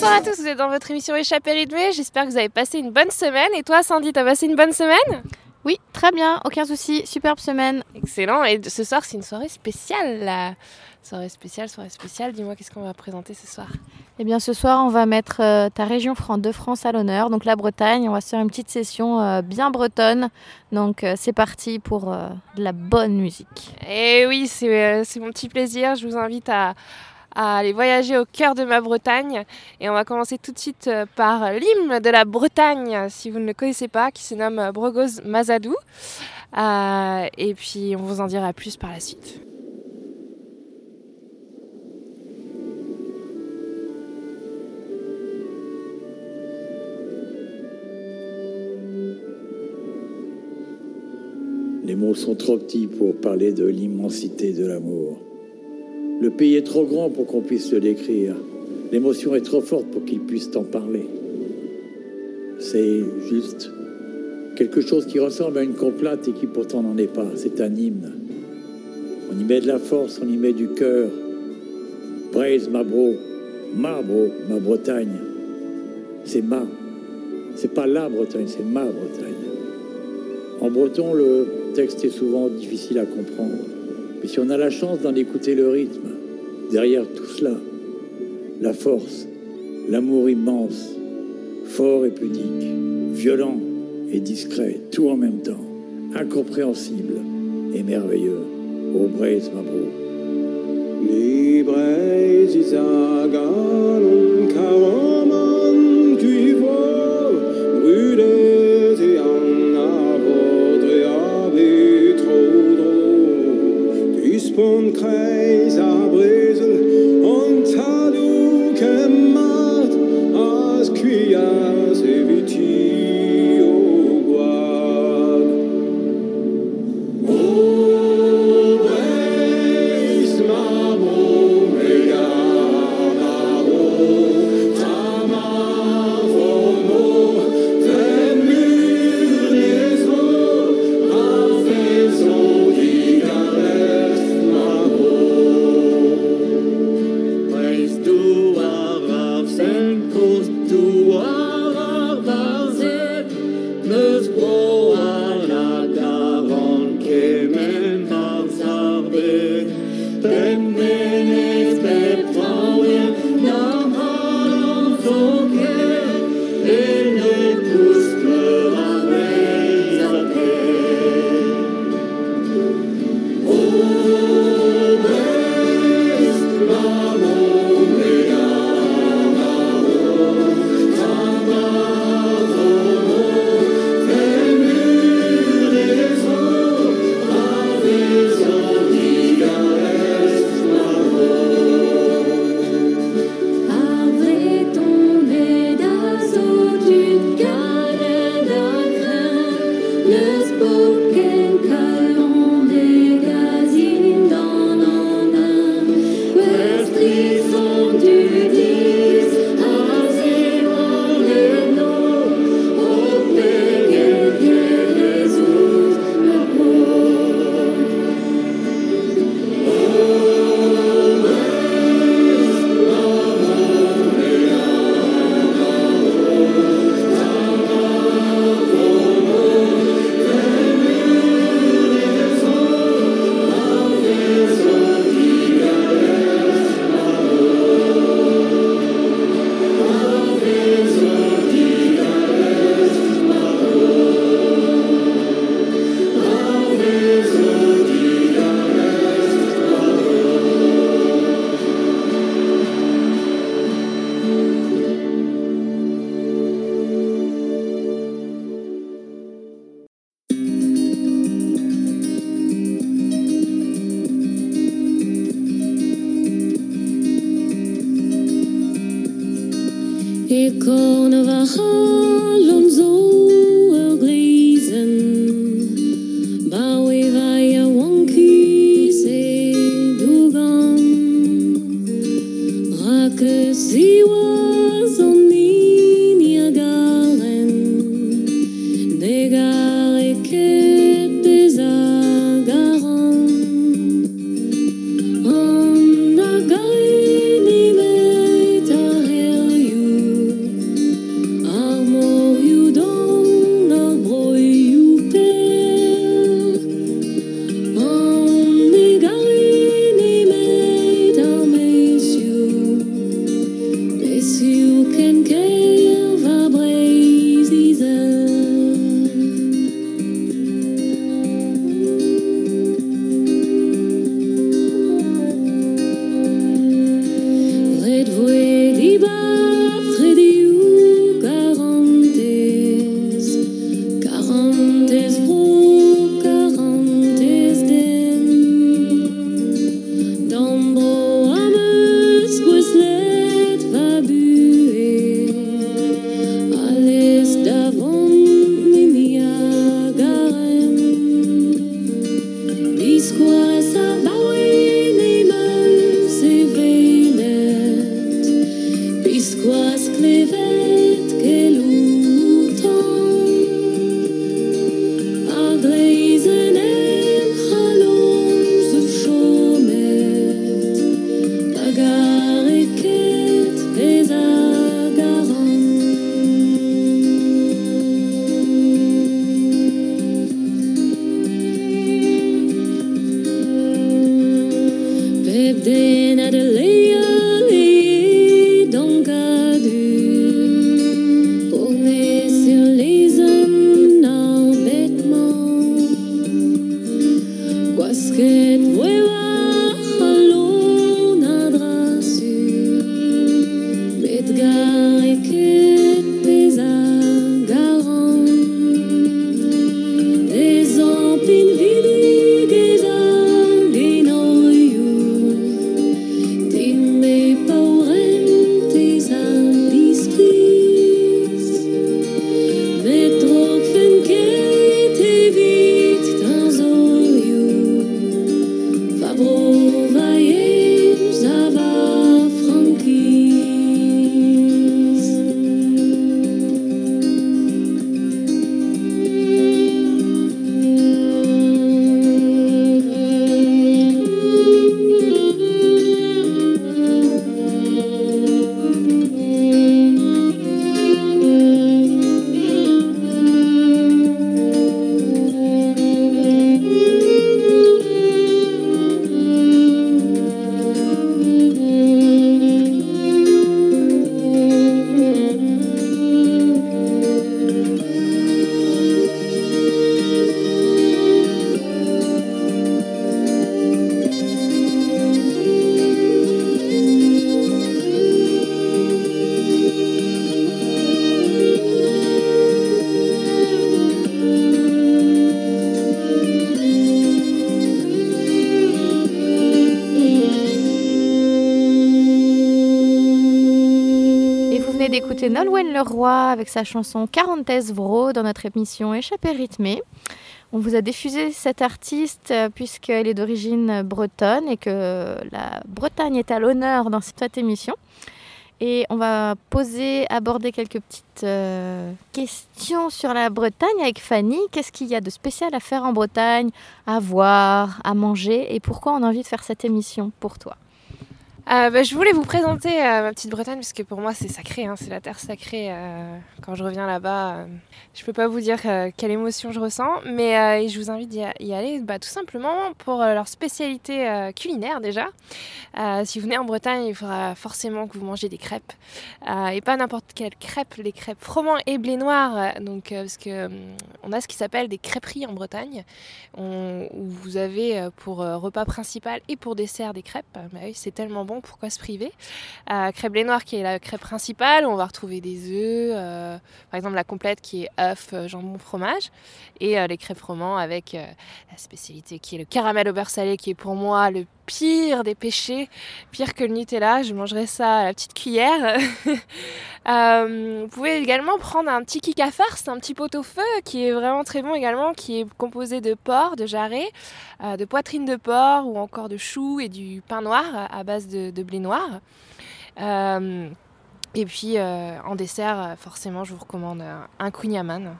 Bonjour à tous, vous êtes dans votre émission Échappée rythmée. J'espère que vous avez passé une bonne semaine. Et toi, Sandy, t'as passé une bonne semaine? Oui, très bien, aucun souci, superbe semaine. Excellent. Et ce soir, c'est une soirée spéciale. La soirée spéciale, soirée spéciale. Dis-moi, qu'est-ce qu'on va présenter ce soir? Eh bien, ce soir, on va mettre euh, ta région de France à l'honneur, donc la Bretagne. On va se faire une petite session euh, bien bretonne. Donc, euh, c'est parti pour de la bonne musique. Et eh oui, c'est mon petit plaisir. Je vous invite à à aller voyager au cœur de ma Bretagne. Et on va commencer tout de suite euh, par l'hymne de la Bretagne, si vous ne le connaissez pas, qui se nomme Brogos Mazadou. Euh, et puis on vous en dira plus par la suite. Les mots sont trop petits pour parler de l'immensité de l'amour. Le pays est trop grand pour qu'on puisse le décrire. L'émotion est trop forte pour qu'il puisse en parler. C'est juste quelque chose qui ressemble à une complainte et qui pourtant n'en est pas. C'est un hymne. On y met de la force, on y met du cœur. Braise ma bro, ma bro, ma Bretagne. C'est ma. C'est pas la Bretagne, c'est ma Bretagne. En breton, le texte est souvent difficile à comprendre. Mais si on a la chance d'en écouter le rythme, derrière tout cela, la force, l'amour immense, fort et pudique, violent et discret, tout en même temps, incompréhensible et merveilleux. Au braise, ma und Kreis abresen und Talu gemacht als Kühe. See what Nolwenn Leroy avec sa chanson Quarantes Vro dans notre émission Échappée rythmée. On vous a diffusé cette artiste euh, puisqu'elle est d'origine bretonne et que la Bretagne est à l'honneur dans cette émission. Et on va poser, aborder quelques petites euh, questions sur la Bretagne avec Fanny. Qu'est-ce qu'il y a de spécial à faire en Bretagne, à voir, à manger et pourquoi on a envie de faire cette émission pour toi? Euh, bah, je voulais vous présenter euh, ma petite Bretagne parce que pour moi c'est sacré, hein, c'est la terre sacrée. Euh, quand je reviens là-bas, je peux pas vous dire quelle émotion je ressens, mais je vous invite à y aller bah, tout simplement pour leur spécialité culinaire déjà. si vous venez en Bretagne, il faudra forcément que vous mangez des crêpes et pas n'importe quelles crêpes, les crêpes froment et blé noir. donc parce que on a ce qui s'appelle des crêperies en Bretagne où vous avez pour repas principal et pour dessert des crêpes. Bah c'est tellement bon pourquoi se priver. Euh, Crêpe blé noir qui est la crêpe principale, on va retrouver des œufs, euh, par exemple la complète qui est œuf, euh, jambon, fromage, et les crêpes romans avec la spécialité qui est le caramel au beurre salé qui est pour moi le pire des péchés, pire que le Nutella. Je mangerai ça à la petite cuillère. Euh, vous pouvez également prendre un petit kick à farce, un petit pot au feu qui est vraiment très bon également, qui est composé de porc, de jarret, euh, de poitrine de porc ou encore de choux et du pain noir à base de, blé noir. Euh, et puis en dessert, forcément, je vous recommande un kunyaman.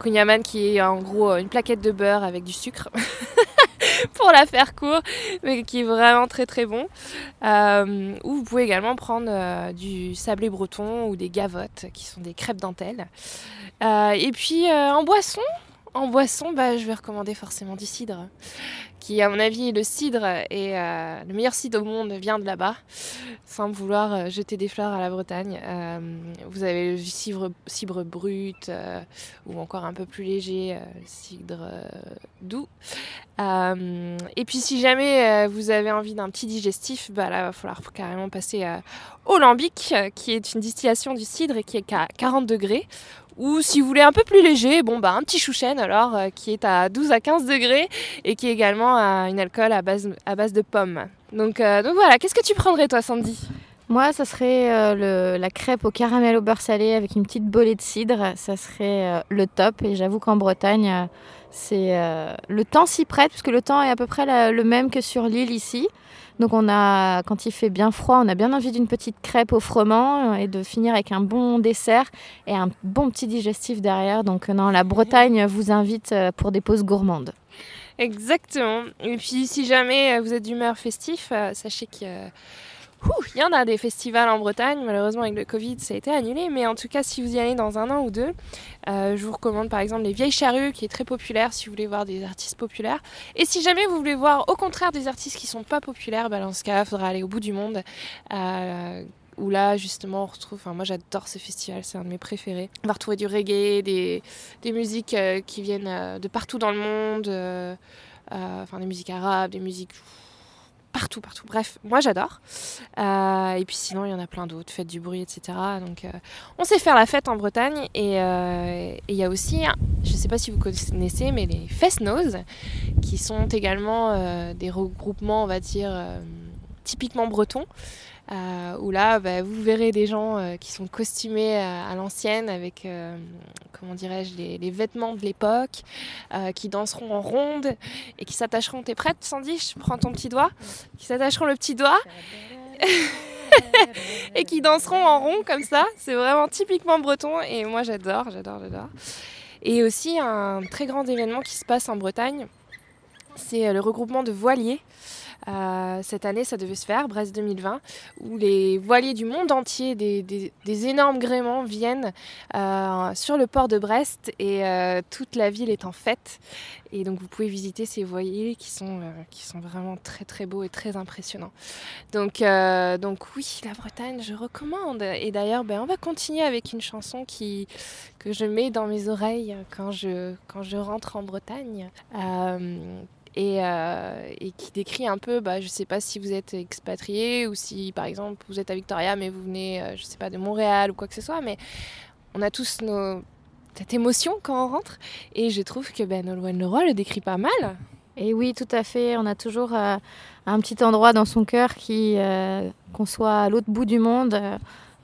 Kunyaman qui est en gros une plaquette de beurre avec du sucre. pour la faire court, mais qui est vraiment très très bon. Euh, ou vous pouvez également prendre euh, du sablé breton ou des gavottes, qui sont des crêpes dentelles. Euh, et puis en boisson, en boisson, bah, je vais recommander forcément du cidre qui, à mon avis, le cidre et euh, le meilleur cidre au monde vient de là-bas, sans vouloir euh, jeter des fleurs à la Bretagne. Euh, vous avez le cidre, brut ou encore un peu plus léger, cidre doux. et puis, si jamais vous avez envie d'un petit digestif, bah, là, il va falloir carrément passer au lambic, qui est une distillation du cidre et qui est à 40 degrés ou si vous voulez un peu plus léger, bon bah un petit chouchen alors euh, qui est à 12 à 15 degrés et qui est également à une alcool à base, à base de pommes. Donc, euh, donc voilà, qu'est-ce que tu prendrais toi Sandy? Moi, ça serait euh, la crêpe au caramel au beurre salé avec une petite bolée de cidre. Ça serait le top. Et j'avoue qu'en Bretagne, c'est le temps s'y prête, puisque le temps est à peu près le même que sur l'île ici. Donc on a, quand il fait bien froid, on a bien envie d'une petite crêpe au froment euh, et de finir avec un bon dessert et un bon petit digestif derrière. Donc euh, non, la Bretagne vous invite euh, pour des pauses gourmandes. Exactement. Et puis si jamais vous êtes d'humeur festif, sachez que il y en a des festivals en Bretagne, malheureusement avec le Covid ça a été annulé, mais en tout cas si vous y allez dans un an ou deux, euh, je vous recommande par exemple les Vieilles Charrues qui est très populaire si vous voulez voir des artistes populaires. Et si jamais vous voulez voir au contraire des artistes qui sont pas populaires, dans ce cas il faudra aller au bout du monde. Euh, où là justement on retrouve, enfin moi j'adore ce festival, c'est un de mes préférés. On va retrouver du reggae, des, des musiques euh, qui viennent de partout dans le monde, enfin des musiques arabes, des musiques partout, partout. Bref, moi j'adore. Euh, et puis sinon, il y en a plein d'autres, fête du bruit, etc. Donc euh, on sait faire la fête en Bretagne. Euh, et il y a aussi, je ne sais pas si vous connaissez, mais les Fest Nose, qui sont également des regroupements, on va dire, typiquement bretons. Euh, où là, bah, vous verrez des gens euh, qui sont costumés à, l'ancienne avec, euh, comment dirais-je, les, vêtements de l'époque, qui danseront en ronde et qui s'attacheront. T'es prête, Sandy? Je prends ton petit doigt. Qui s'attacheront le petit doigt. et qui danseront en rond comme ça. C'est vraiment typiquement breton et moi j'adore, j'adore, j'adore. Et aussi un très grand événement qui se passe en Bretagne, c'est le regroupement de voiliers. Euh, cette année, ça devait se faire, Brest 2020, où les voiliers du monde entier, des, énormes gréements viennent euh, sur le port de Brest et euh, toute la ville est en fête. Et donc vous pouvez visiter ces voiliers qui sont, qui sont vraiment très très beaux et très impressionnants. Donc, donc oui, la Bretagne, je recommande. Et d'ailleurs, ben, on va continuer avec une chanson qui, que je mets dans mes oreilles quand je, quand je rentre en Bretagne euh, et, qui décrit un peu, bah, je ne sais pas si vous êtes expatrié ou si par exemple vous êtes à Victoria mais vous venez, euh, je sais pas, de Montréal ou quoi que ce soit, mais on a tous nos... cette émotion quand on rentre et je trouve que ben, Nolwenn Leroy le décrit pas mal. Et oui, tout à fait, on a toujours euh, un petit endroit dans son cœur qui, qu'on soit à l'autre bout du monde,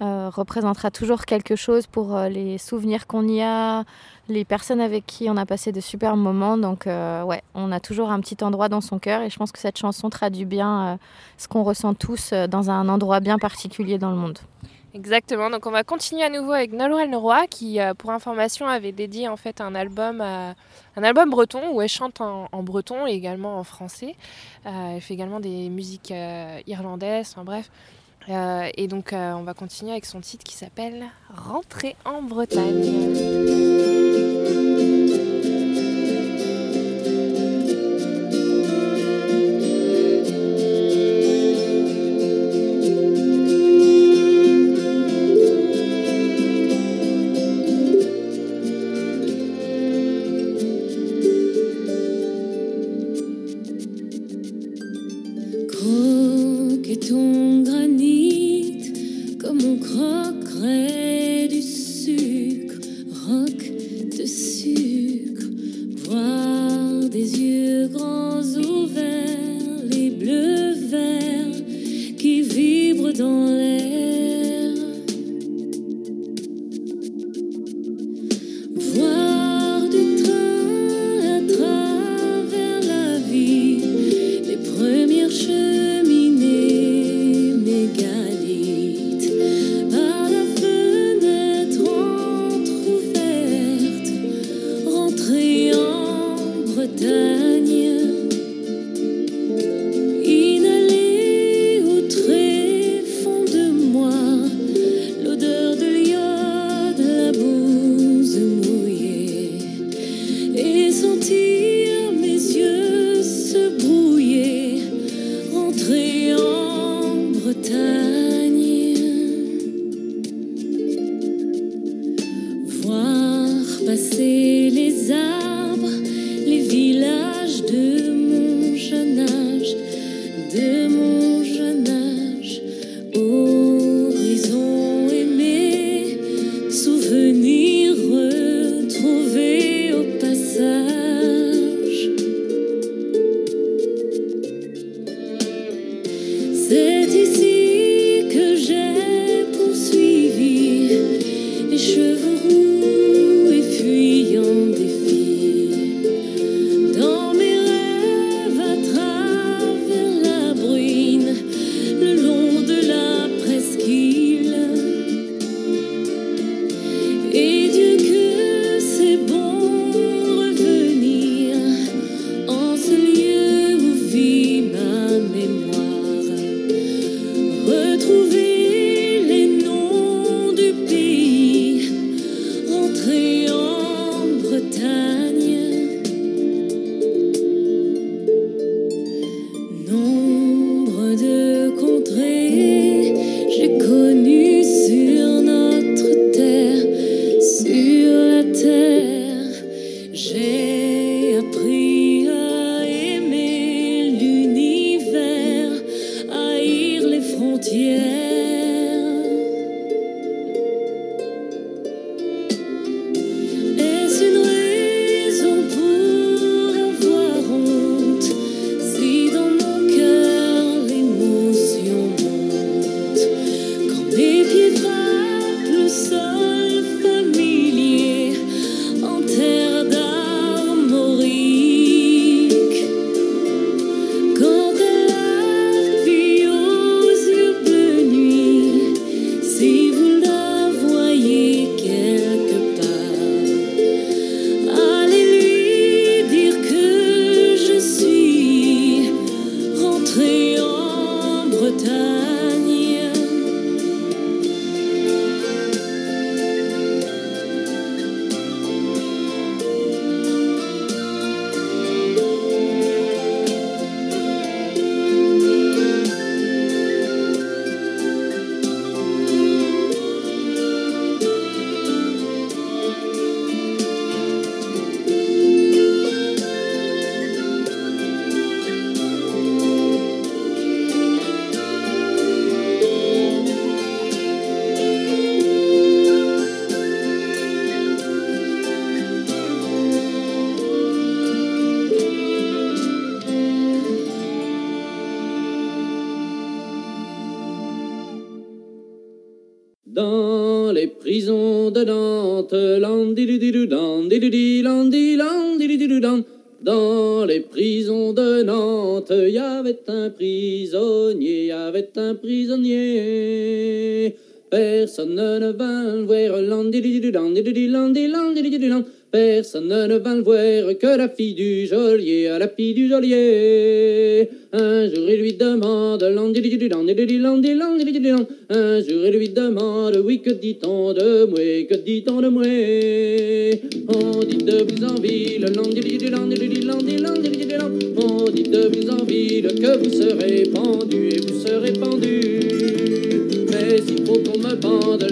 représentera toujours quelque chose pour les souvenirs qu'on y a, les personnes avec qui on a passé de super moments. Donc, euh, ouais, on a toujours un petit endroit dans son cœur et je pense que cette chanson traduit bien euh, ce qu'on ressent tous euh, dans un endroit bien particulier dans le monde. Exactement, donc on va continuer à nouveau avec Nolwenn Leroy qui, pour information, avait dédié en fait un album, un album breton où elle chante en, breton et également en français. elle fait également des musiques irlandaises, enfin bref, euh, et donc euh, on va continuer avec son titre qui s'appelle Rentrer en Bretagne. do do do ne va le voir que la fille du geôlier, à la fille du geôlier. Un jour il lui demande, un jour il lui demande, oui que dit-on de moi, que dit-on de moi On dit de vous en ville, on dit de vous en ville, que vous serez pendu et vous serez pendu. Mais il faut qu'on me pende,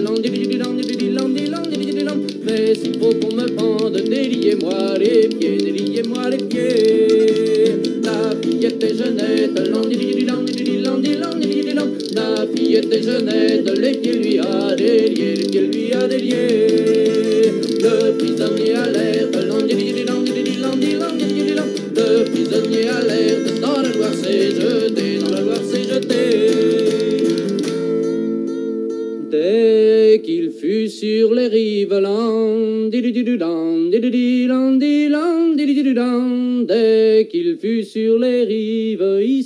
mais il faut qu'on me pende, déliez-moi les pieds, déliez-moi les pieds. La fillette est jeunette, la fillette est jeunette, les pieds lui a déliés, les pieds lui a déliés. Le prisonnier alerte, le prisonnier alerte, dans la Loire s'est jeté,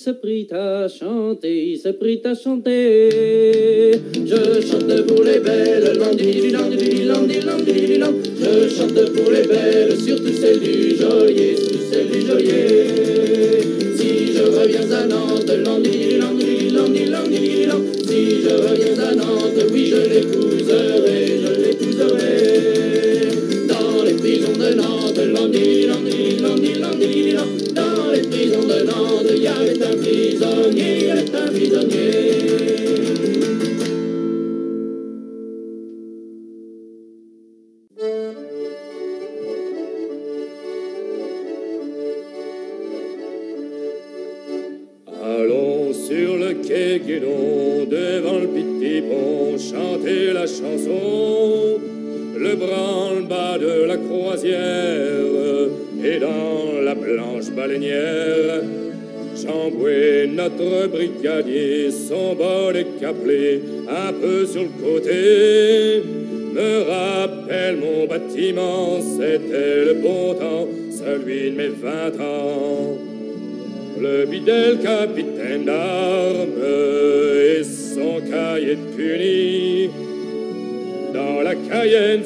se prit à chanter, il se prit à chanter. Je chante pour les belles, je chante pour les belles, surtout celles du geôlier, surtout celles du geôlier. Si je reviens à Nantes, si je reviens à Nantes, oui je l'épouserai, je l'épouserai. Dans les prisons de Nantes, landi, Nantes, il y avait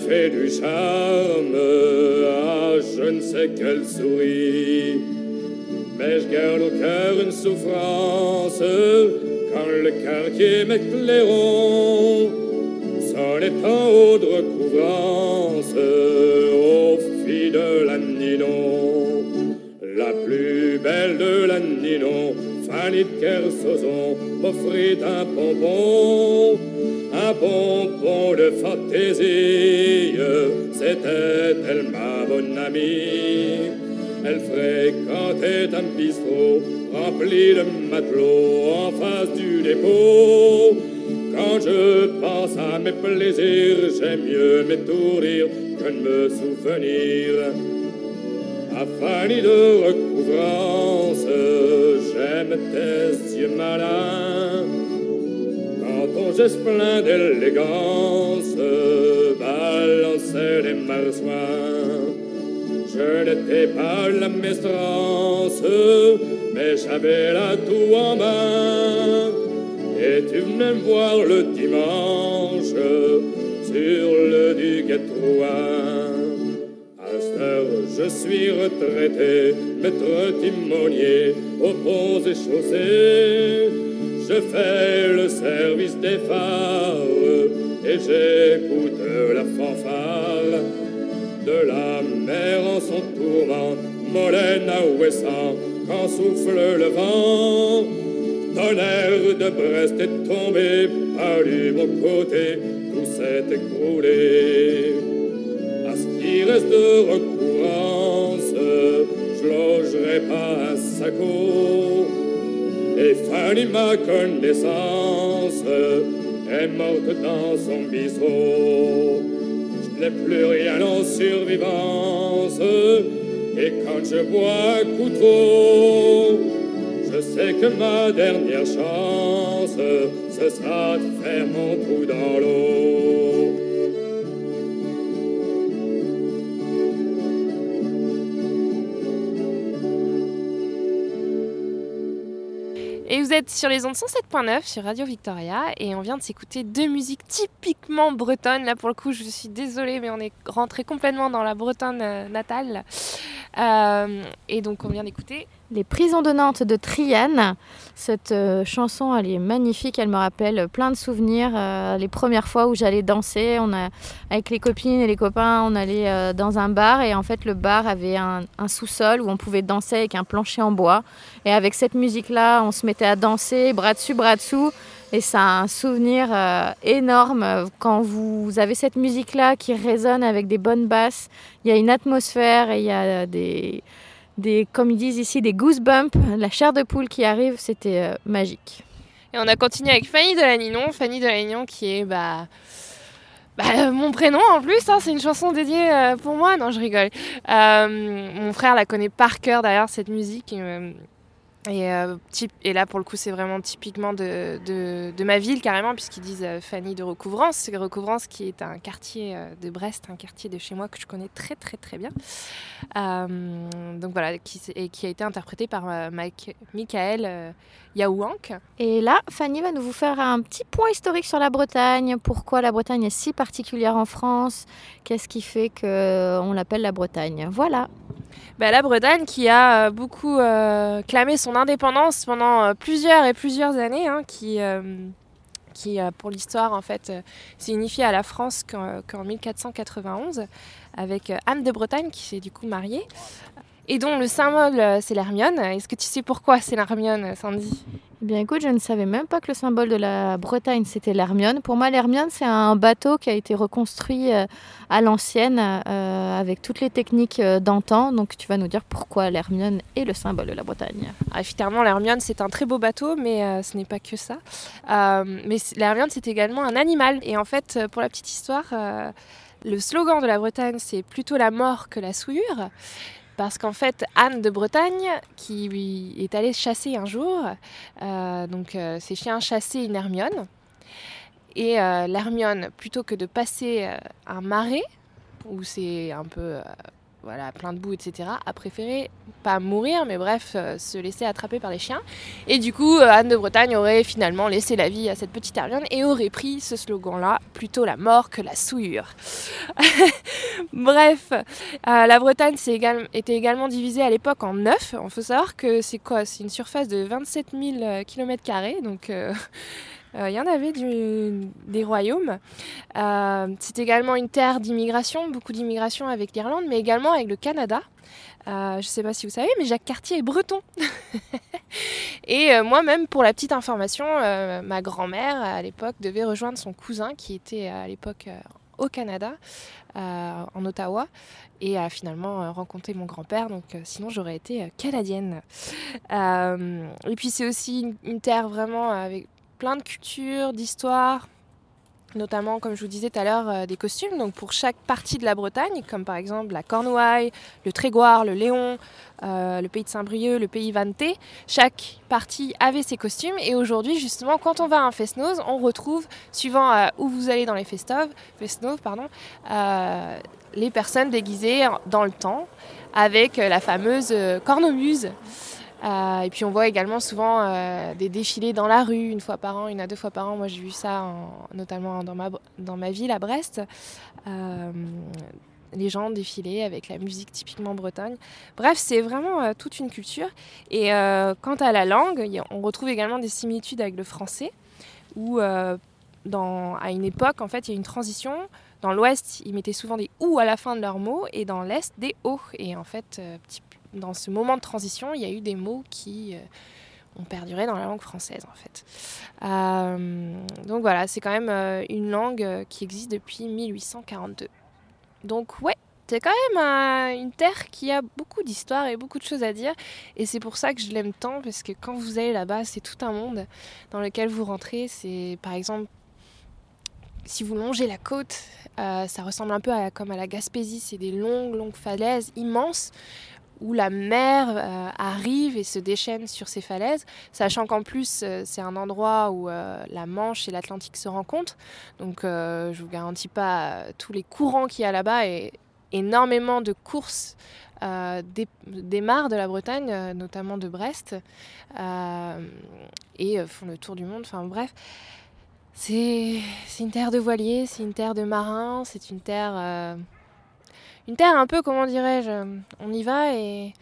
fait du charme, ah, je ne sais quelle souris. Mais je garde au cœur une souffrance quand le quartier m'éclairons Elle fréquentait un bistrot rempli de matelots en face du dépôt. Quand je pense à mes plaisirs, j'aime mieux m'étourdir que de me souvenir. Fanny de recouvrance, j'aime tes yeux malins. Quand ton geste plein d'élégance balançait les marsouins. Je n'étais pas la maîtresse, mais j'avais la tout en main. Et tu venais me voir le dimanche sur le duc À cette heure, je suis retraité, maître timonier aux ponts et chaussées. Je fais le service des phares et j'écoute la fanfare de la mer en son tourment, Molène à Ouessant, quand souffle le vent. Tonnerre de Brest est tombé, par du mon côté, tout s'est écroulé. À ce qui reste de recouvrance, je logerai pas un saco. Et Fanny, ma connaissance, est morte dans son bistrot n'ai plus rien en survivance. Et quand je bois un coup trop, je sais que ma dernière chance, ce sera de faire mon trou dans l'eau. Et vous êtes sur les ondes 107.9 sur Radio Victoria et on vient de s'écouter deux musiques typiquement bretonnes. Là pour le coup je suis désolée mais on est rentré complètement dans la Bretonne euh, natale. Euh, et donc on vient d'écouter Les prisons de Nantes de Triane. Cette euh, chanson, elle est magnifique, elle me rappelle plein de souvenirs. euh, les premières fois où j'allais danser, on a, avec les copines et les copains, on allait euh, dans un bar et en fait le bar avait un, sous-sol où on pouvait danser avec un plancher en bois. Et avec cette musique-là, on se mettait à danser, bras dessus, bras dessous. Et ça a un souvenir énorme quand vous avez cette musique-là qui résonne avec des bonnes basses. Il y a une atmosphère et il y a des, des, comme ils disent ici, des goosebumps, la chair de poule qui arrive, c'était euh, magique. et on a continué avec Fanny Delanignon. Fanny Delanignon qui est bah, bah, euh, mon prénom en plus, hein, c'est une chanson dédiée euh, pour moi. Non, je rigole. Mon frère la connaît par cœur d'ailleurs cette musique. Et, euh, Et, là, pour le coup, c'est vraiment typiquement de, ma ville, carrément, puisqu'ils disent euh, Fanny de Recouvrance. C'est Recouvrance qui est un quartier euh, de Brest, un quartier de chez moi que je connais très, très, très bien. Donc voilà, qui, et qui a été interprété par Michael Yaouank. Et là, Fanny va nous vous faire un petit point historique sur la Bretagne. Pourquoi la Bretagne est si particulière en France? Qu'est-ce qui fait qu'on l'appelle la Bretagne? Voilà. Bah, la Bretagne qui a euh, beaucoup euh, clamé son indépendance pendant euh, plusieurs et plusieurs années, hein, qui, qui pour l'histoire en fait s'est unifiée à la France qu'en qu'en 1491 avec Anne de Bretagne qui s'est du coup mariée et dont le symbole euh, c'est l'Hermione. Est-ce que tu sais pourquoi c'est l'Hermione, Sandy? Eh bien écoute, je ne savais même pas que le symbole de la Bretagne c'était l'Hermione. Pour moi, l'Hermione c'est un bateau qui a été reconstruit euh, à l'ancienne euh, avec toutes les techniques euh, d'antan. Donc tu vas nous dire pourquoi l'Hermione est le symbole de la Bretagne. Alors, Effectivement, l'Hermione, c'est un très beau bateau, mais euh, ce n'est pas que ça. Euh, mais l'Hermione, c'est également un animal. Et en fait, euh, pour la petite histoire, euh, le slogan de la Bretagne, c'est plutôt la mort que la souillure. Parce qu'en fait, Anne de Bretagne, qui est allée chasser un jour, euh, donc euh, ses chiens chassaient une Hermione. Et euh, l'Hermione, plutôt que de passer un marais, où c'est un peu voilà, plein de boue, etc., a préféré pas mourir, mais bref, euh, se laisser attraper par les chiens. Et du coup, euh, Anne de Bretagne aurait finalement laissé la vie à cette petite Hermione et aurait pris ce slogan-là, plutôt la mort que la souillure. bref, euh, la Bretagne était également divisée à l'époque en neuf. Il faut savoir que c'est quoi? C'est une surface de 27 000 km, donc il y en avait des royaumes. Euh, c'est également une terre d'immigration, beaucoup d'immigration avec l'Irlande, mais également avec le Canada. Euh, je ne sais pas si vous savez, mais Jacques Cartier est breton. Et euh, moi-même, pour la petite information, euh, ma grand-mère, à l'époque, devait rejoindre son cousin qui était à l'époque euh, au Canada, euh, en Ottawa, et a finalement euh, rencontré mon grand-père. Donc euh, sinon, j'aurais été euh, canadienne. Euh, et puis c'est aussi une, une terre vraiment avec plein de culture, d'histoire, notamment, comme je vous disais tout à l'heure, euh, des costumes. Donc pour chaque partie de la Bretagne, comme par exemple la Cornouaille, le Trégoire, le Léon, euh, le pays de Saint-Brieuc, le pays Vanté, chaque partie avait ses costumes. Et aujourd'hui, justement, quand on va à un fest-noz, on retrouve, suivant euh, où vous allez dans les fest-noz, pardon, les personnes déguisées dans le temps avec la fameuse cornemuse. Euh, et puis on voit également souvent euh, des défilés dans la rue une fois par an, une à deux fois par an. Moi j'ai vu ça en- notamment dans ma, dans ma ville à Brest. Euh, les gens défilaient avec la musique typiquement bretonne. Bref, c'est vraiment toute une culture. Et quant à la langue, on retrouve également des similitudes avec le français, où à une époque, en fait, il y a une transition. Dans l'ouest, ils mettaient souvent des ou à la fin de leurs mots, et dans l'est, des o. Et en fait, euh, petit- dans ce moment de transition, il y a eu des mots qui euh, ont perduré dans la langue française, en fait. Euh, donc voilà, c'est quand même euh, une langue qui existe depuis 1842. Donc ouais, c'est quand même une terre qui a beaucoup d'histoire et beaucoup de choses à dire. Et c'est pour ça que je l'aime tant, parce que quand vous allez là-bas, c'est tout un monde dans lequel vous rentrez. C'est par exemple, si vous longez la côte, ça ressemble un peu à, comme à la Gaspésie. C'est des longues, longues falaises immenses où la mer euh, arrive et se déchaîne sur ces falaises, sachant qu'en plus euh, c'est un endroit où euh, la Manche et l'Atlantique se rencontrent. Donc je vous garantis pas tous les courants qu'il y a là-bas et énormément de courses dé- démarrent de la Bretagne, notamment de Brest, et font le tour du monde. Enfin bref, c'est une terre de voiliers, c'est une terre de marins, c'est une terre une terre un peu, comment dirais-je, on y va et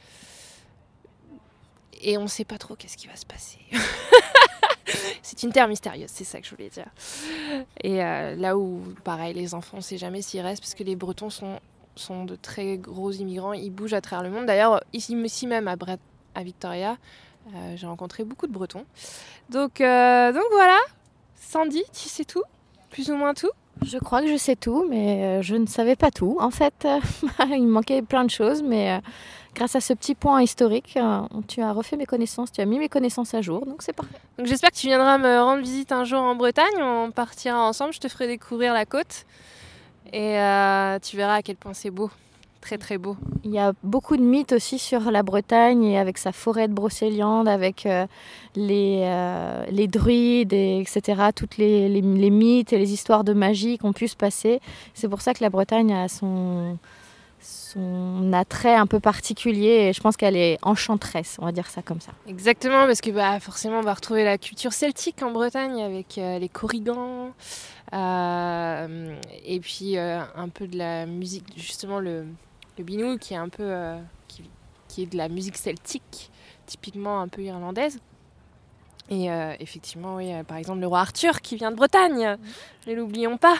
et on ne sait pas trop qu'est-ce qui va se passer. c'est une terre mystérieuse, c'est ça que je voulais dire. Et euh, là où, pareil, les enfants, on ne sait jamais s'ils restent parce que les Bretons sont, sont de très gros immigrants, ils bougent à travers le monde. D'ailleurs, ici, même à, Victoria, euh, j'ai rencontré beaucoup de Bretons. Donc, euh, donc voilà, Sandy, tu sais tout? Plus ou moins tout? Je crois que je sais tout, mais euh, je ne savais pas tout. En fait, il me manquait plein de choses, mais euh, grâce à ce petit point historique, euh, tu as refait mes connaissances, tu as mis mes connaissances à jour, donc c'est parfait. Donc j'espère que tu viendras me rendre visite un jour en Bretagne. On partira ensemble, je te ferai découvrir la côte. Et tu verras à quel point c'est beau. Très très beau. Il y a beaucoup de mythes aussi sur la Bretagne et avec sa forêt de brocéliande, avec euh, les, euh, les druides, et, etc. Toutes les, les, les, mythes et les histoires de magie qu'on pu se passer. C'est pour ça que la Bretagne a son, son attrait un peu particulier et je pense qu'elle est enchanteresse, on va dire ça comme ça. Exactement, parce que bah, forcément on va retrouver la culture celtique en Bretagne avec euh, les corrigans et puis un peu de la musique, justement le, le binou qui est un peu euh, de la musique celtique, typiquement un peu irlandaise. Et euh, effectivement, oui, par exemple le roi Arthur qui vient de Bretagne, ne l'oublions pas.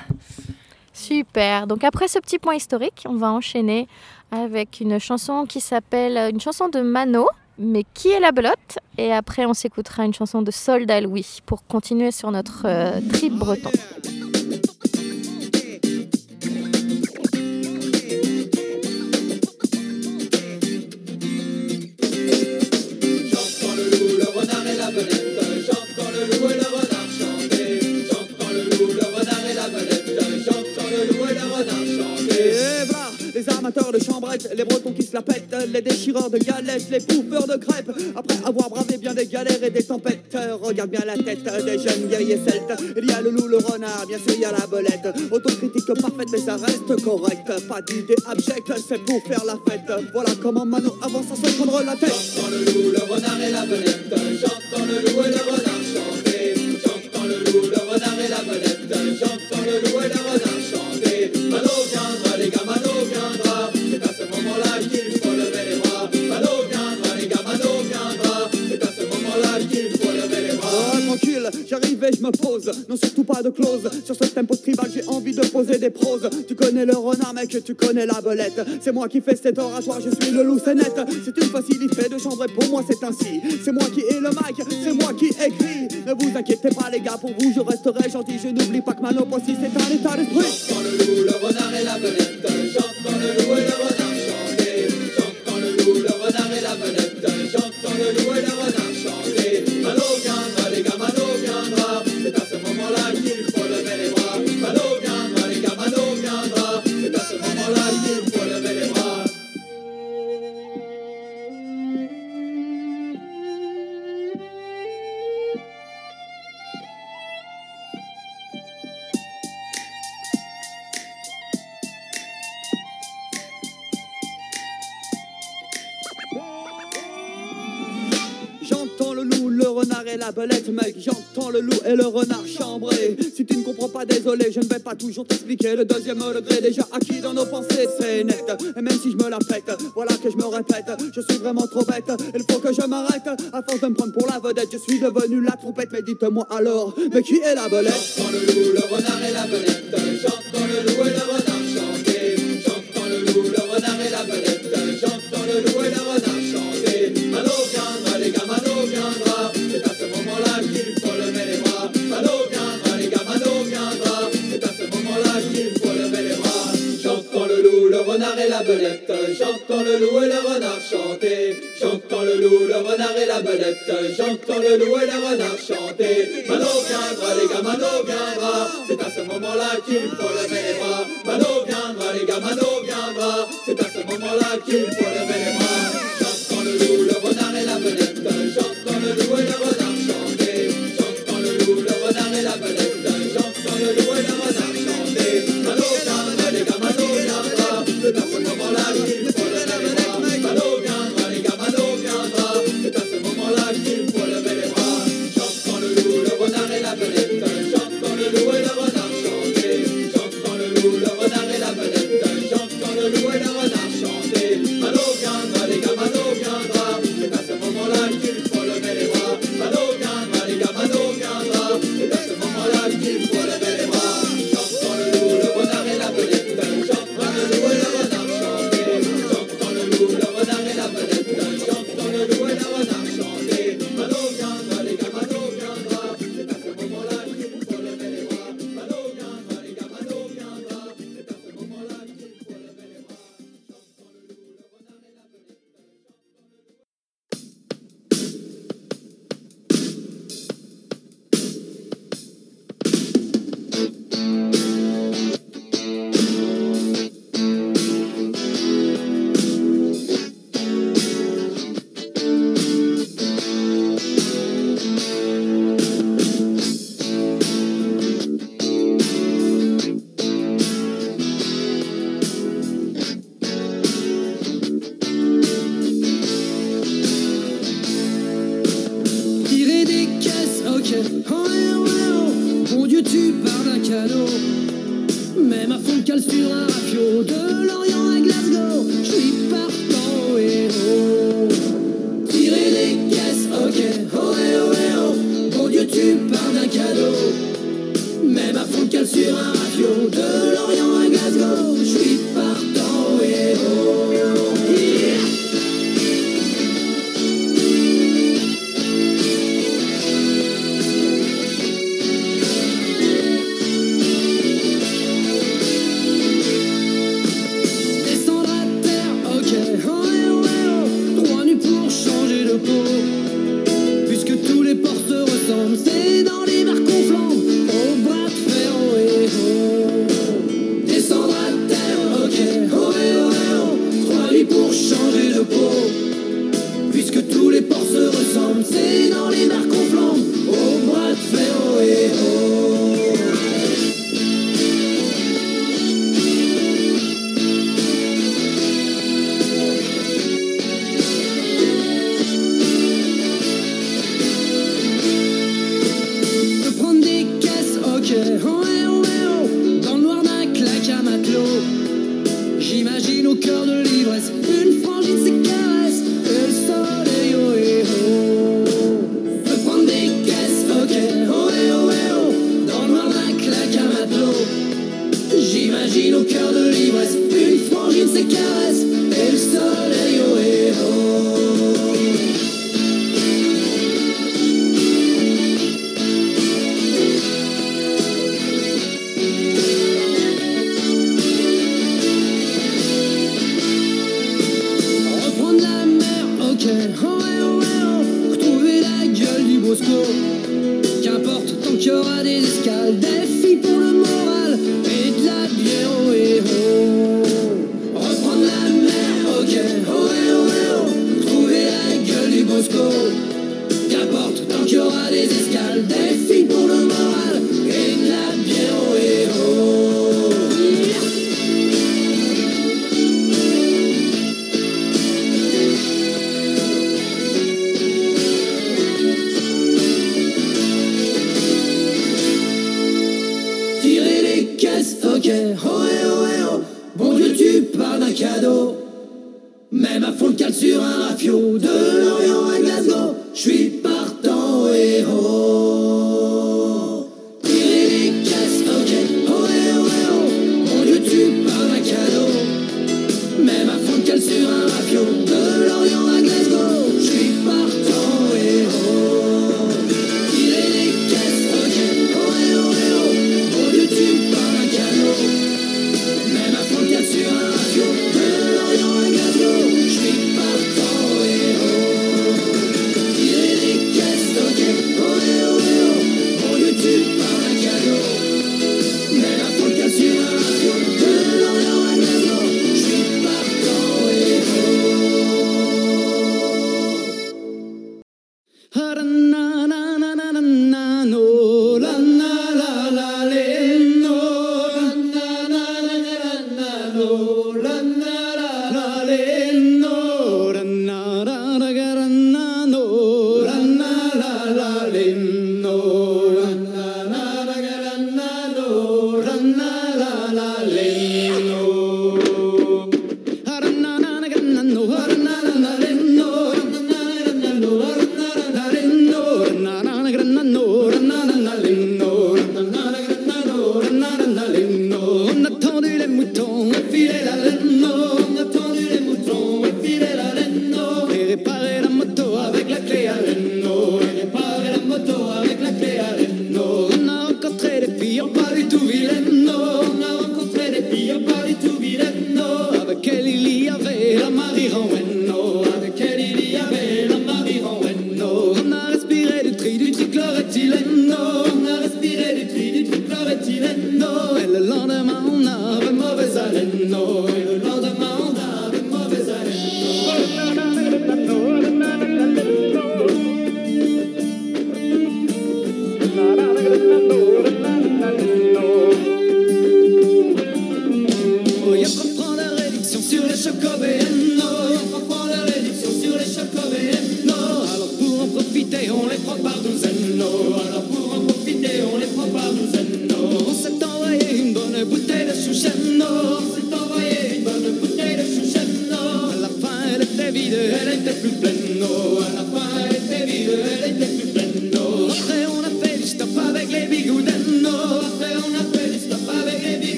Super. Donc après ce petit point historique, on va enchaîner avec une chanson qui s'appelle une chanson de Mano, mais qui est la belote Et après, on s'écoutera une chanson de Soldat Louis pour continuer sur notre euh, trip breton. J'entends amateurs de chambrettes, les bretons qui se la pètent, les déchireurs de galettes, les bouffeurs de crêpes. Après avoir bravé bien des galères et des tempêtes, regarde bien la tête des jeunes guerriers celtes. Il y a le loup, le renard, bien sûr il y a la belette. Autocritique parfaite, mais ça reste correct. Pas d'idée abjecte, c'est pour faire la fête. Voilà comment Mano avance sans se prendre la tête. J'entends le loup, le renard et la belette. J'entends le loup et le renard chanter. J'entends le loup, le renard et la belette. J'entends le loup et le je me pose. Non, surtout pas de clause. Sur ce tempo tribal, j'ai envie de poser des proses. Tu connais le renard, mec, tu connais la belette. C'est moi qui fais cet oratoire, je suis le loup, c'est net. C'est une facilité de chambrer, pour moi c'est ainsi. C'est moi qui ai le mic, c'est moi qui écris. Ne vous inquiétez pas, les gars, pour vous je resterai gentil. Je n'oublie pas que ma nope aussi c'est un état d'esprit. J'entends le loup, le renard et la belette. J'entends le loup et le renard chanter. J'entends le loup, le renard et la belette. J'entends le loup et le renard chanter. Viendra, les gars, renard et la belette, mec. J'entends le loup et le renard chambré. Si tu ne comprends pas, désolé, je ne vais pas toujours t'expliquer. Le deuxième degré déjà acquis dans nos pensées, c'est net. Et même si je me la voilà que je me répète. Je suis vraiment trop bête, il faut que je m'arrête. À force de me prendre pour la vedette, je suis devenu la trompette. Mais dites-moi alors, mais qui est la belette? J'entends le loup, le renard et la belette. J'entends le loup et le renard chanter. J'entends le loup, le renard et la belette. J'entends le loup et le renard chanter. Mano viendra, renard et la belette. J'entends le loup et le renard chanter. J'entends le loup, le renard et la belette. J'entends le loup et le renard chanter. Mano viendra, les gars, Mano viendra. C'est à ce moment-là qu'il faut lever les bras. Mano viendra, les gars, Mano viendra. C'est à ce moment-là qu'il faut lever les bras.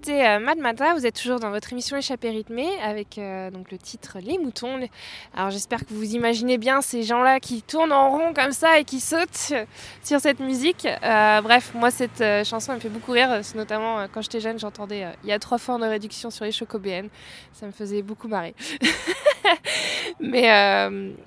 écoutez euh, Mad vous êtes toujours dans votre émission Échappée rythmée avec euh, donc le titre Les moutons. Alors j'espère que vous imaginez bien ces gens-là qui tournent en rond comme ça et qui sautent sur cette musique. Euh, bref, moi cette euh, chanson elle me fait beaucoup rire, notamment quand j'étais jeune, j'entendais il y a trois formes de réduction sur les chocobéennes. Ça me faisait beaucoup marrer. Mais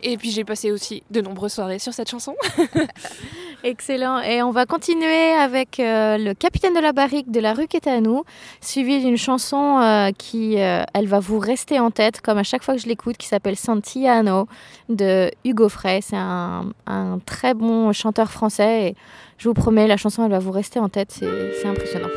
et puis j'ai passé aussi de nombreuses soirées sur cette chanson. Excellent. Et on va continuer avec euh, le capitaine de la barrique de la rue qui est à nous, suivi d'une chanson euh, qui, euh, elle va vous rester en tête, comme à chaque fois que je l'écoute, qui s'appelle Santiano de Hugo Frey. C'est un, un, très bon chanteur français et je vous promets, la chanson, elle va vous rester en tête. C'est impressionnant.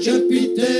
chapitre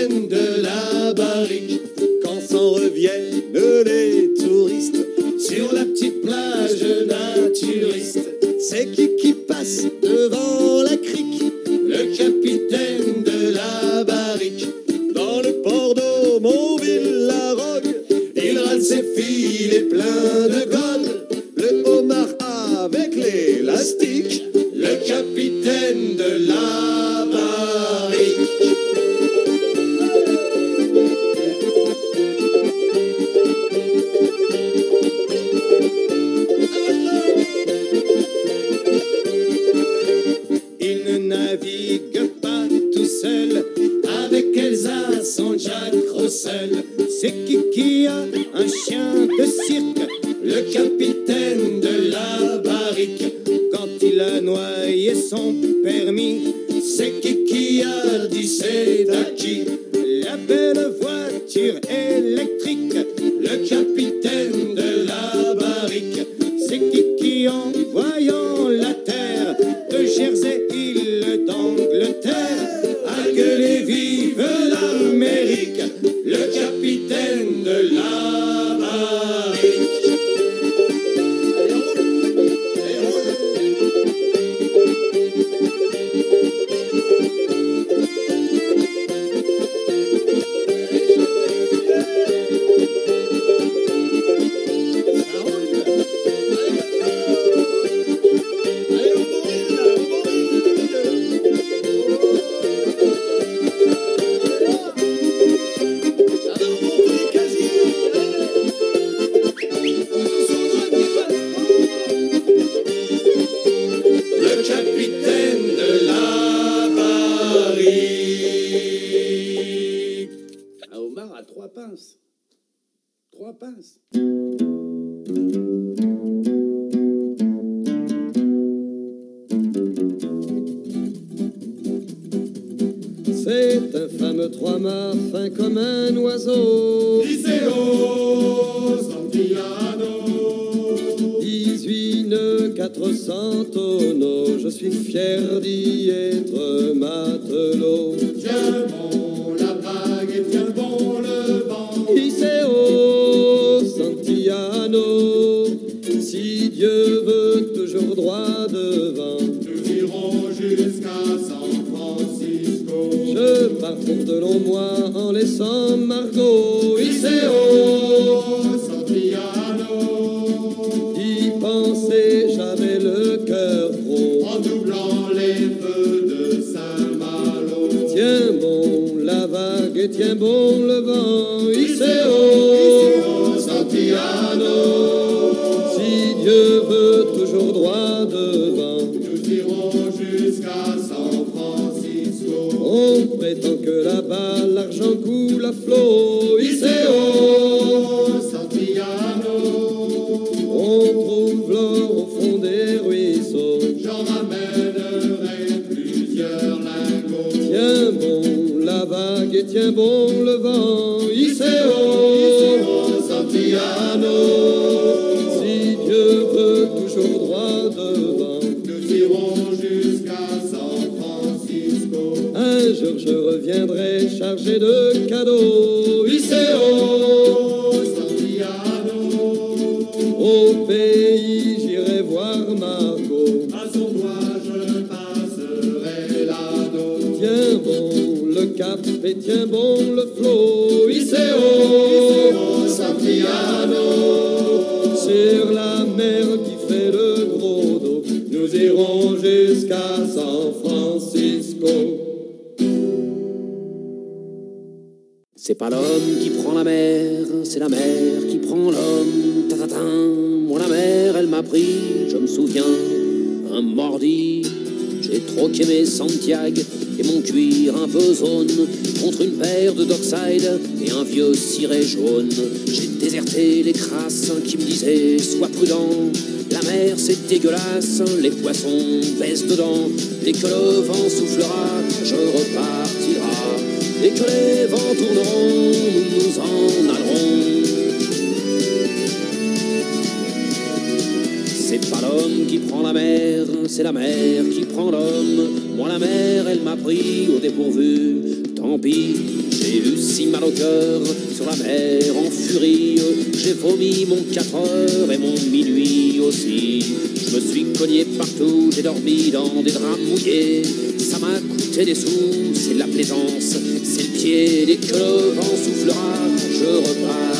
Hein. les poissons baissent dedans, dès que le vent soufflera, je repartira, dès que les vents tourneront, nous nous en allerons. C'est pas l'homme qui prend la mer, c'est la mer qui prend l'homme. Moi la mer, elle m'a pris au dépourvu, tant pis, j'ai eu si mal au cœur, sur la mer en furie, j'ai vomi mon 4 heures et mon minuit dormi dans des draps mouillés. Ça m'a coûté des sous, c'est de la plaisance. C'est le pied dès que le vent soufflera, je repars.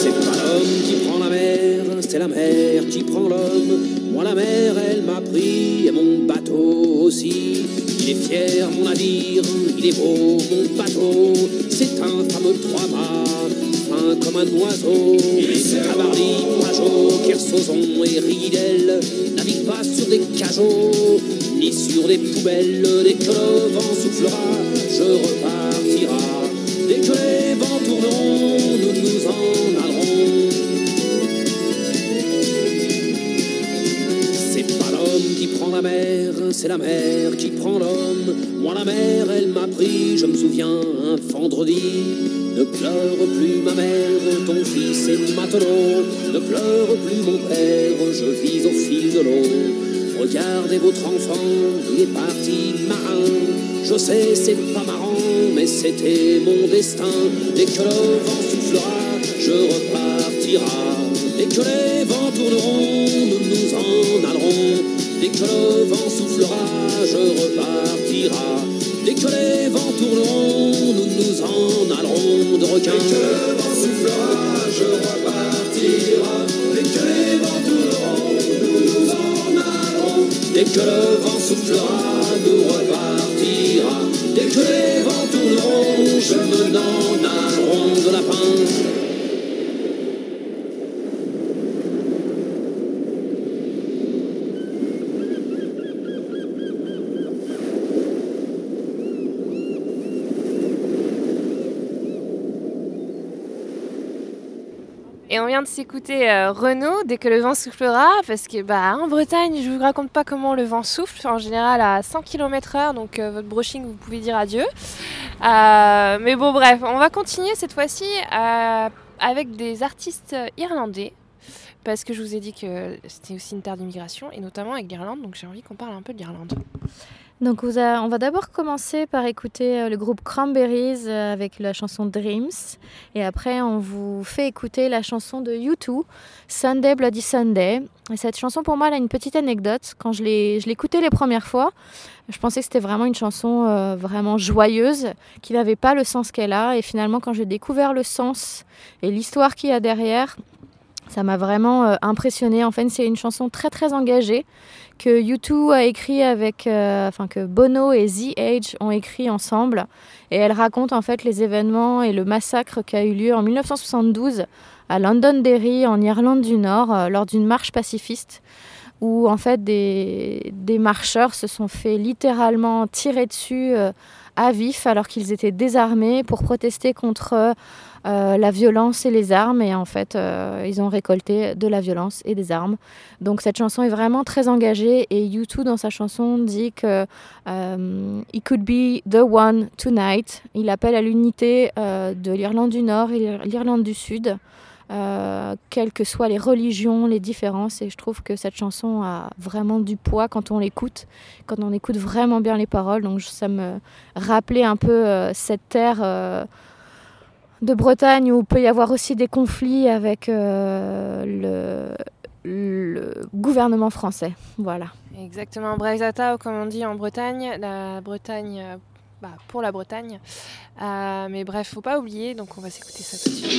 C'est pas l'homme qui prend la mer, c'est la mer qui prend l'homme. Moi la mer, elle m'a pris et mon bateau aussi. Il est fier mon navire, il est beau mon bateau. C'est un fameux trois-mâts, fin comme un oiseau. Tabarly, Pajot, Kersozon et Ridel navigue pas sur des cajots ni sur des poubelles. Dès que pleure plus ma mère, ton fils est matelot. Ne pleure plus mon père, je vis au fil de l'eau. Regardez votre enfant, il est parti marin. Je sais, c'est pas marrant, mais c'était mon destin. Dès que le vent soufflera, je repartira. Dès que les vents tourneront, nous nous en allerons. Dès que le vent soufflera, je repartira. Dès que les Dès que le vent soufflera, je repartira. Dès que les vents tourneront, nous nous en allerons. Dès que le vent soufflera, Et on vient de s'écouter euh, Renaud dès que le vent soufflera, parce que bah, en Bretagne, je vous raconte pas comment le vent souffle, en général à 100 km/h, donc euh, votre brushing, vous pouvez dire adieu. Euh, mais bon, bref, on va continuer cette fois-ci avec des artistes irlandais, parce que je vous ai dit que c'était aussi une terre d'immigration, et notamment avec l'Irlande, donc j'ai envie qu'on parle un peu de l'Irlande. Donc on va d'abord commencer par écouter euh, le groupe Cranberries euh, avec la chanson Dreams et après on vous fait écouter la chanson de U2 Sunday Bloody Sunday. Et cette chanson pour moi elle a une petite anecdote. Quand je l'écoutais les premières fois, je pensais que c'était vraiment une chanson euh, vraiment joyeuse qui n'avait pas le sens qu'elle a et finalement quand j'ai découvert le sens et l'histoire qu'il y a derrière, ça m'a vraiment euh, impressionné. En fait, c'est une chanson très très engagée que U2 a écrit avec, euh, que Bono et The Age ont écrit ensemble, et elle raconte en fait les événements et le massacre qui a eu lieu en 1972 à Londonderry en Irlande du Nord euh, lors d'une marche pacifiste où en fait des, marcheurs se sont fait littéralement tirer dessus à vif alors qu'ils étaient désarmés pour protester contre euh, la violence et les armes et en fait euh, ils ont récolté de la violence et des armes. Donc cette chanson est vraiment très engagée et U2 dans sa chanson dit que euh, He could be the one tonight. Il appelle à l'unité de l'Irlande du Nord et l'Irlande du Sud. Euh, quelles que soient les religions, les différences, et je trouve que cette chanson a vraiment du poids quand on l'écoute, quand on écoute vraiment bien les paroles. Donc ça me rappelait un peu euh, cette terre euh, de Bretagne où peut y avoir aussi des conflits avec le, gouvernement français. Voilà. Exactement, Braisata, comme on dit en Bretagne, la Bretagne bah, pour la Bretagne. Euh, mais bref, faut pas oublier, donc on va s'écouter ça tout de suite.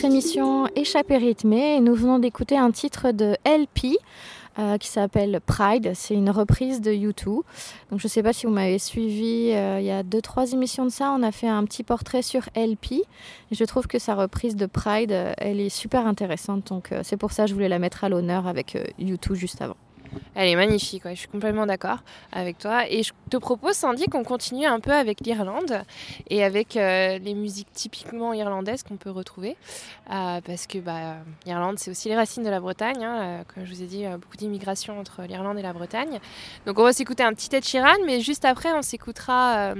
Votre émission Échappée rythmée et nous venons d'écouter un titre de LP euh, qui s'appelle Pride. C'est une reprise de U2. Donc je ne sais pas si vous m'avez suivi euh, il y a deux trois émissions de ça. On a fait un petit portrait sur LP je trouve que sa reprise de Pride, euh, elle est super intéressante. Donc c'est pour ça que je voulais la mettre à l'honneur avec euh, U2 juste avant. Elle est magnifique, je suis complètement d'accord avec toi. Et je te propose, Sandy, qu'on continue un peu avec l'Irlande et avec euh, les musiques typiquement irlandaises qu'on peut retrouver. Euh, parce que bah, l'Irlande, c'est aussi les racines de la Bretagne. hein. Euh, comme je vous ai dit, beaucoup d'immigration entre l'Irlande et la Bretagne. Donc on va s'écouter un petit Ed Sheeran, mais juste après, on s'écoutera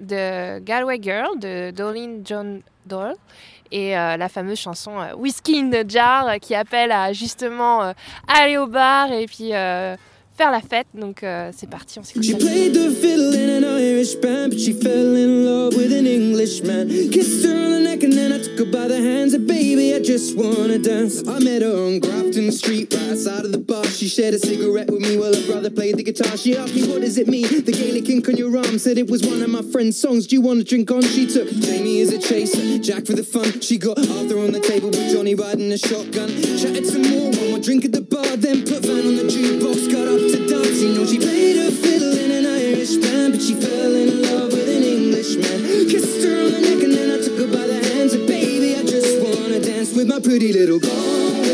de Galway Girl de Dolin John Doyle et euh, la fameuse chanson euh, Whiskey in the Jar euh, qui appelle à justement aller au bar et puis faire la fête. Donc euh, c'est parti, on s'écoute. She played the fiddle in an Irish band, but she fell in love with an Englishman. Kissed her on the neck and then I took her by the hands. And baby, I just wanna dance. I met her on Grafton Street, right outside of the bar. She shared a cigarette with me while her brother played the guitar. She asked me, What does it mean? The Gaelic ink on your arm said it was one of my friend's songs. Do you want to drink on? She took Jamie as a chaser, Jack for the fun. She got Arthur on the table with Johnny riding a shotgun. Chatted some more, one more drink at the bar, then put Van on the jukebox. Got up you know she played her fiddle in an Irish band, but she fell in love with an Englishman. Kissed her on the neck and then I took her by the hands. And baby, I just wanna dance with my pretty little girl.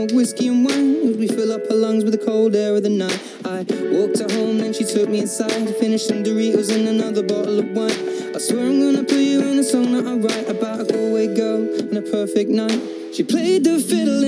smoke, whiskey and wine. We fill up her lungs with the cold air of the night. I walked her home, then she took me inside to finish some Doritos and another bottle of wine. I swear I'm gonna put you in a song that I write about a Galway girl and a perfect night. She played the fiddle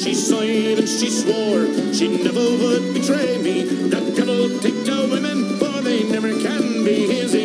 She sighed and she swore she never would betray me. The devil take the women, for they never can be his.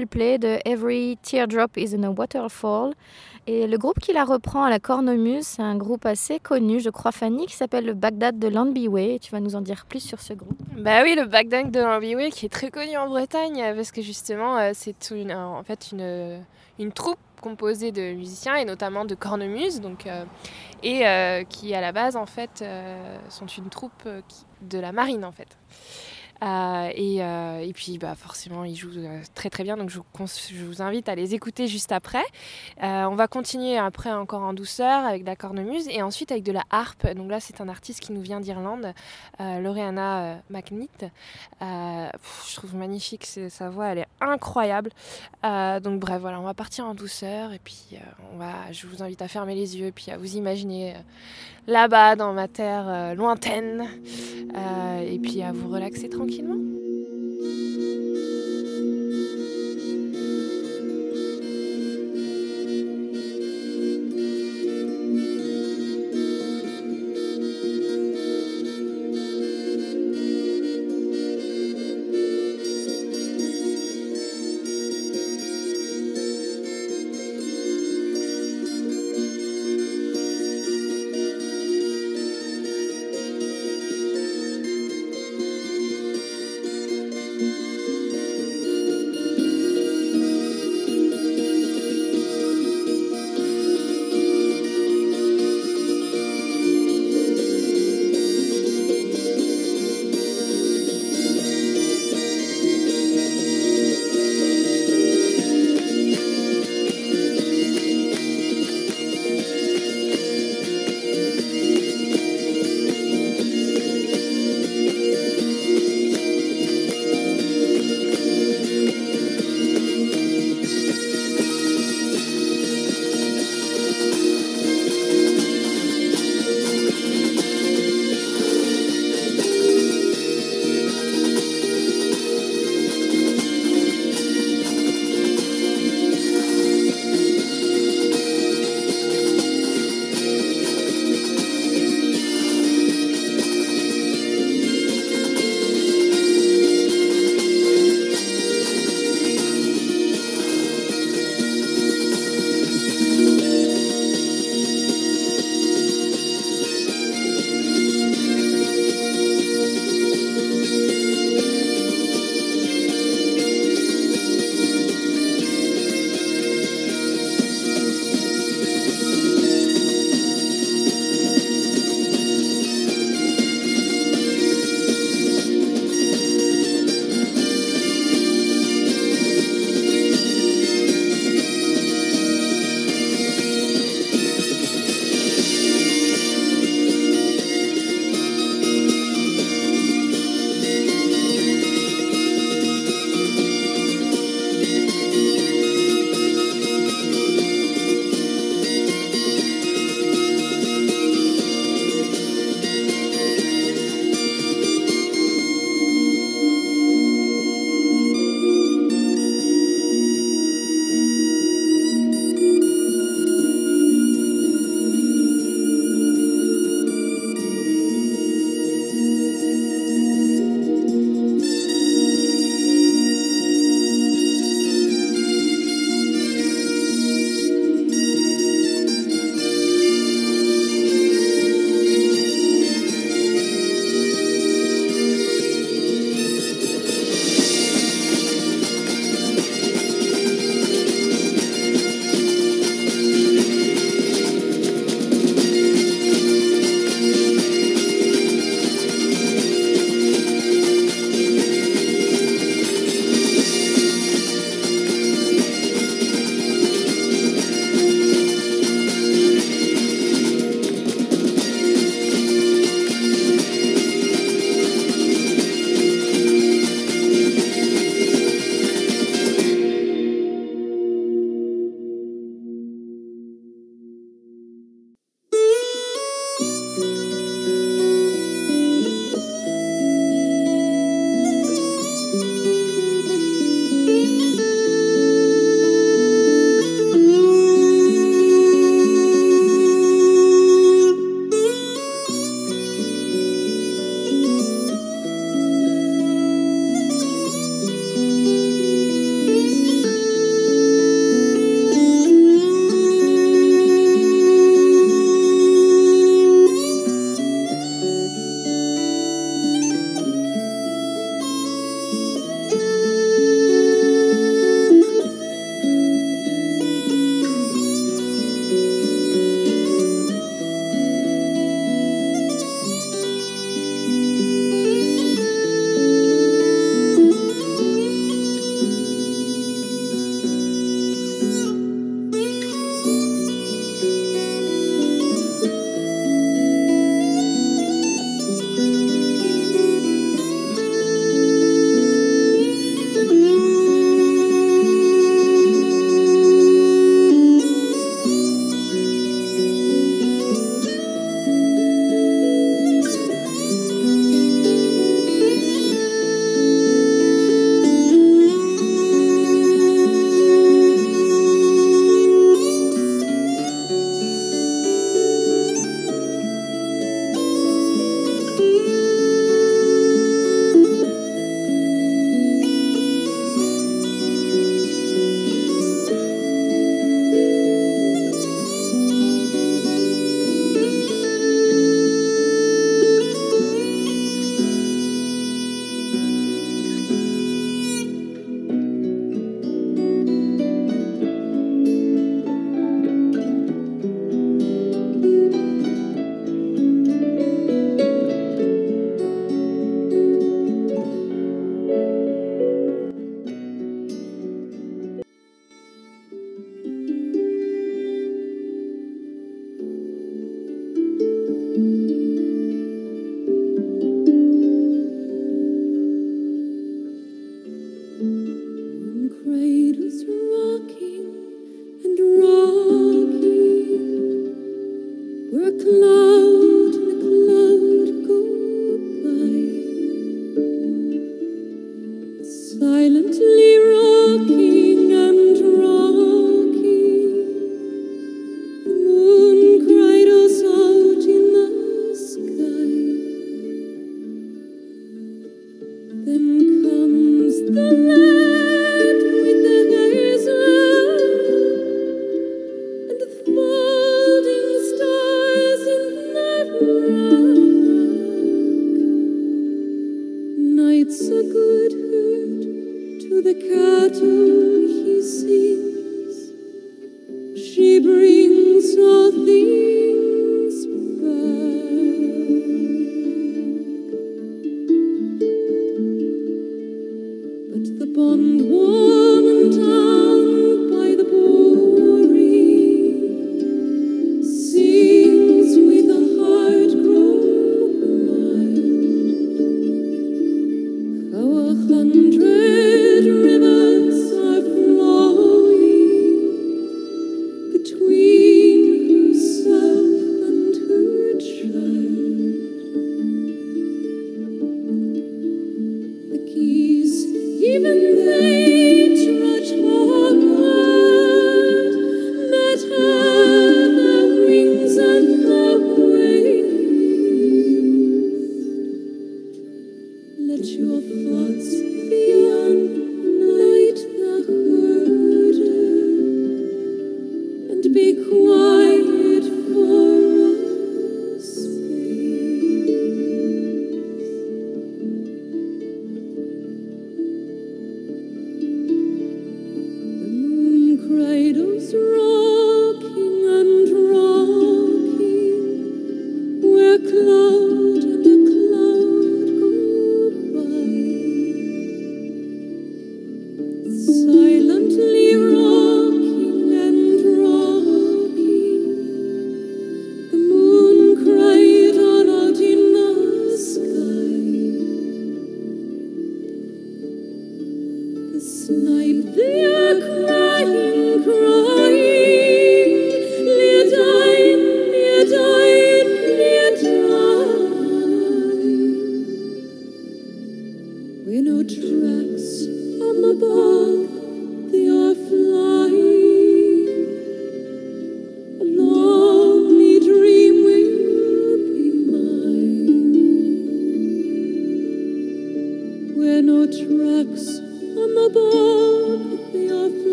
Coldplay de Every Teardrop is in a Waterfall. Et le groupe qui la reprend à la cornemuse, c'est un groupe assez connu, je crois, Fanny, qui s'appelle le Bagdad de Landbyway. Tu vas nous en dire plus sur ce groupe. Bah oui, le Bagdad de l'Ambiway qui est très connu en Bretagne euh, parce que justement euh, c'est une, euh, en fait une, une troupe composée de musiciens et notamment de cornemuses donc euh, et euh, qui à la base en fait euh, sont une troupe euh, de la marine en fait. Euh, et, euh, et puis bah, forcément ils jouent euh, très très bien donc je vous, invite à les écouter juste après. On va continuer après encore en douceur avec de la cornemuse et ensuite avec de la harpe. Donc là c'est un artiste qui nous vient d'Irlande, euh, McNeith. Je trouve magnifique sa voix, elle est incroyable. Donc bref, voilà, on va partir en douceur et puis je vous invite à fermer les yeux puis à vous imaginer là-bas dans ma terre lointaine et puis à vous relaxer tranquillement?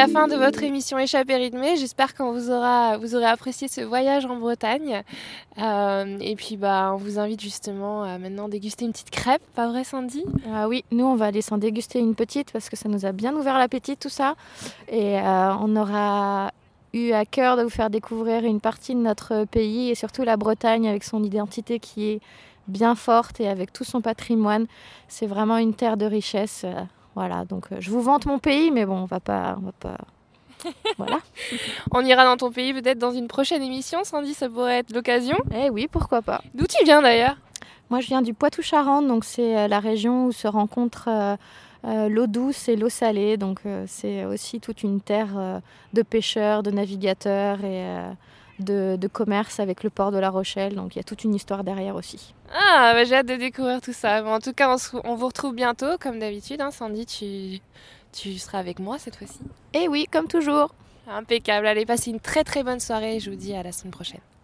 La fin de votre émission Échappée rythmée. J'espère qu'on vous aura, vous aurez apprécié ce voyage en Bretagne. Euh, et puis, bah, on vous invite justement à maintenant déguster une petite crêpe, pas vrai, Sandy? Ah oui, nous on va aller s'en déguster une petite parce que ça nous a bien ouvert l'appétit tout ça. Et euh, on aura eu à cœur de vous faire découvrir une partie de notre pays et surtout la Bretagne avec son identité qui est bien forte et avec tout son patrimoine. C'est vraiment une terre de richesse. Voilà, donc euh, je vous vante mon pays, mais bon, on va pas, on va pas. Voilà. On ira dans ton pays peut-être dans une prochaine émission, Sandy, ça pourrait être l'occasion. Eh oui, pourquoi pas. D'où tu viens d'ailleurs? Moi, je viens du Poitou-Charentes, donc c'est euh, la région où se rencontrent euh, euh, l'eau douce et l'eau salée. Donc euh, c'est aussi toute une terre de pêcheurs, de navigateurs et de, de commerce avec le port de La Rochelle. Donc il y a toute une histoire derrière aussi. Ah, bah, j'ai hâte de découvrir tout ça. Bon, en tout cas, on, se- on vous retrouve bientôt, comme d'habitude. hein, Sandy, tu, tu seras avec moi cette fois-ci. Et oui, comme toujours. Impeccable. Allez, passez une très très bonne soirée. Je vous dis à la semaine prochaine.